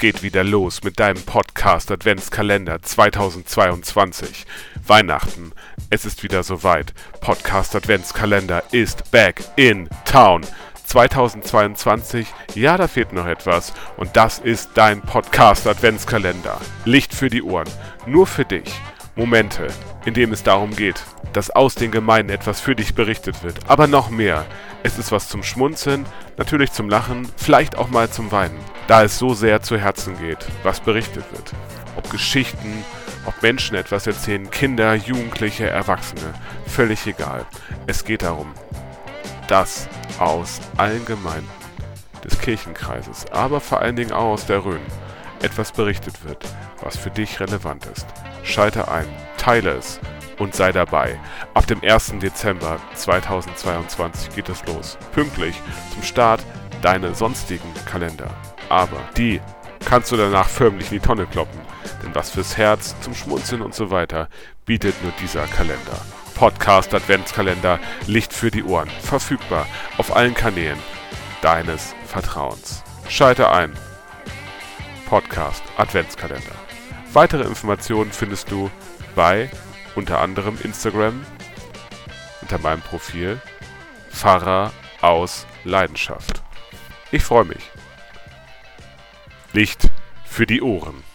Geht wieder los mit deinem Podcast Adventskalender 2022. Weihnachten, es ist wieder soweit. Podcast Adventskalender ist back in town. 2022, ja, da fehlt noch etwas. Und das ist dein Podcast Adventskalender. Licht für die Ohren, nur für dich. Momente, in denen es darum geht, dass aus den Gemeinden etwas für dich berichtet wird. Aber noch mehr. Es ist was zum Schmunzeln, natürlich zum Lachen, vielleicht auch mal zum Weinen. Da es so sehr zu Herzen geht, was berichtet wird. Ob Geschichten, ob Menschen etwas erzählen, Kinder, Jugendliche, Erwachsene, völlig egal. Es geht darum, dass aus allen Gemeinden des Kirchenkreises, aber vor allen Dingen auch aus der Rhön, etwas berichtet wird, was für dich relevant ist. Schalte ein, teile es und sei dabei. Ab dem 1. Dezember 2022 geht es los. Pünktlich zum Start deine sonstigen Kalender. Aber die kannst du danach förmlich in die Tonne kloppen. Denn was fürs Herz, zum Schmunzeln und so weiter bietet nur dieser Kalender. Podcast Adventskalender, Licht für die Ohren, verfügbar auf allen Kanälen deines Vertrauens. Schalte ein. Podcast Adventskalender. Weitere Informationen findest du bei unter anderem Instagram unter meinem Profil Pfarrer aus Leidenschaft. Ich freue mich. Licht für die Ohren.